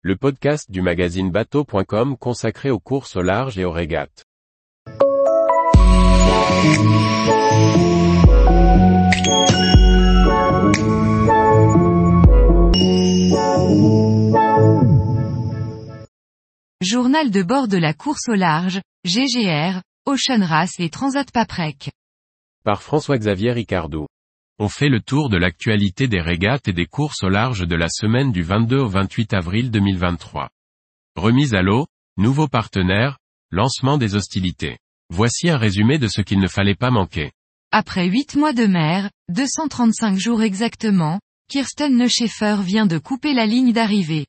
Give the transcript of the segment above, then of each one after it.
le podcast du magazine bateau.com consacré aux courses au large et aux régates. Journal de bord de la course au large, GGR, Ocean Race et Transat Paprec. Par François-Xavier Ricardou. On fait le tour de l'actualité des régates et des courses au large de la semaine du 22 au 28 avril 2023. Remise à l'eau, nouveaux partenaires, lancement des hostilités. Voici un résumé de ce qu'il ne fallait pas manquer. Après 8 mois de mer, 235 jours exactement, Kirsten Neuscheffer vient de couper la ligne d'arrivée.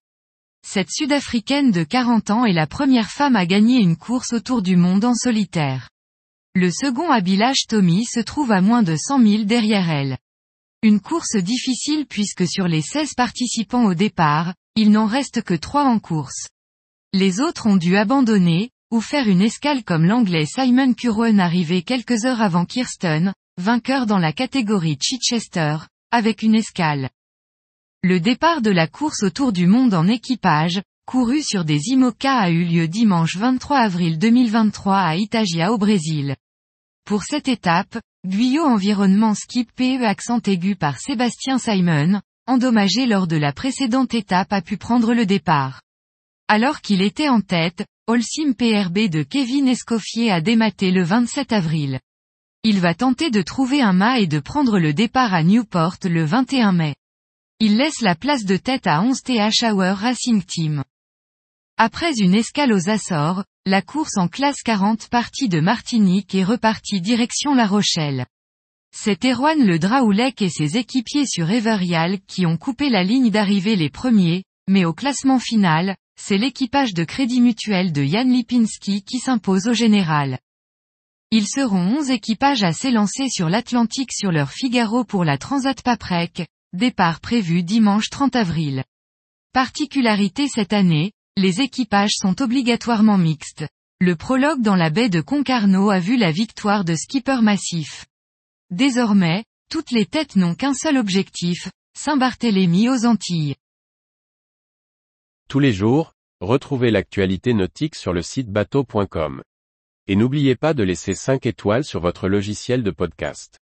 Cette Sud-Africaine de 40 ans est la première femme à gagner une course autour du monde en solitaire. Le second Abilage Tommy se trouve à moins de 100 000 derrière elle. Une course difficile puisque sur les 16 participants au départ, il n'en reste que 3 en course. Les autres ont dû abandonner, ou faire une escale comme l'anglais Simon Curwen arrivé quelques heures avant Kirsten, vainqueur dans la catégorie Chichester, avec une escale. Le départ de la course autour du monde en équipage, couru sur des IMOCA a eu lieu dimanche 23 avril 2023 à Itagia au Brésil. Pour cette étape, Guyot Environnement Skip PE accent aigu par Sébastien Simon, endommagé lors de la précédente étape a pu prendre le départ. Alors qu'il était en tête, Holcim PRB de Kevin Escoffier a dématé le 27 avril. Il va tenter de trouver un mât et de prendre le départ à Newport le 21 mai. Il laisse la place de tête à 11 TH Hour Racing Team. Après une escale aux Açores, la course en classe 40 partie de Martinique est repartie direction La Rochelle. C'est Erwan Le Draoulec et ses équipiers sur Everial qui ont coupé la ligne d'arrivée les premiers, mais au classement final, c'est l'équipage de Crédit Mutuel de Jan Lipinski qui s'impose au général. Ils seront 11 équipages à s'élancer sur l'Atlantique sur leur Figaro pour la Transat Paprec, Départ prévu dimanche 30 avril. Particularité cette année, les équipages sont obligatoirement mixtes. Le prologue dans la baie de Concarneau a vu la victoire de Skipper Massif. Désormais, toutes les têtes n'ont qu'un seul objectif, Saint-Barthélemy aux Antilles. Tous les jours, retrouvez l'actualité nautique sur le site bateau.com. Et n'oubliez pas de laisser 5 étoiles sur votre logiciel de podcast.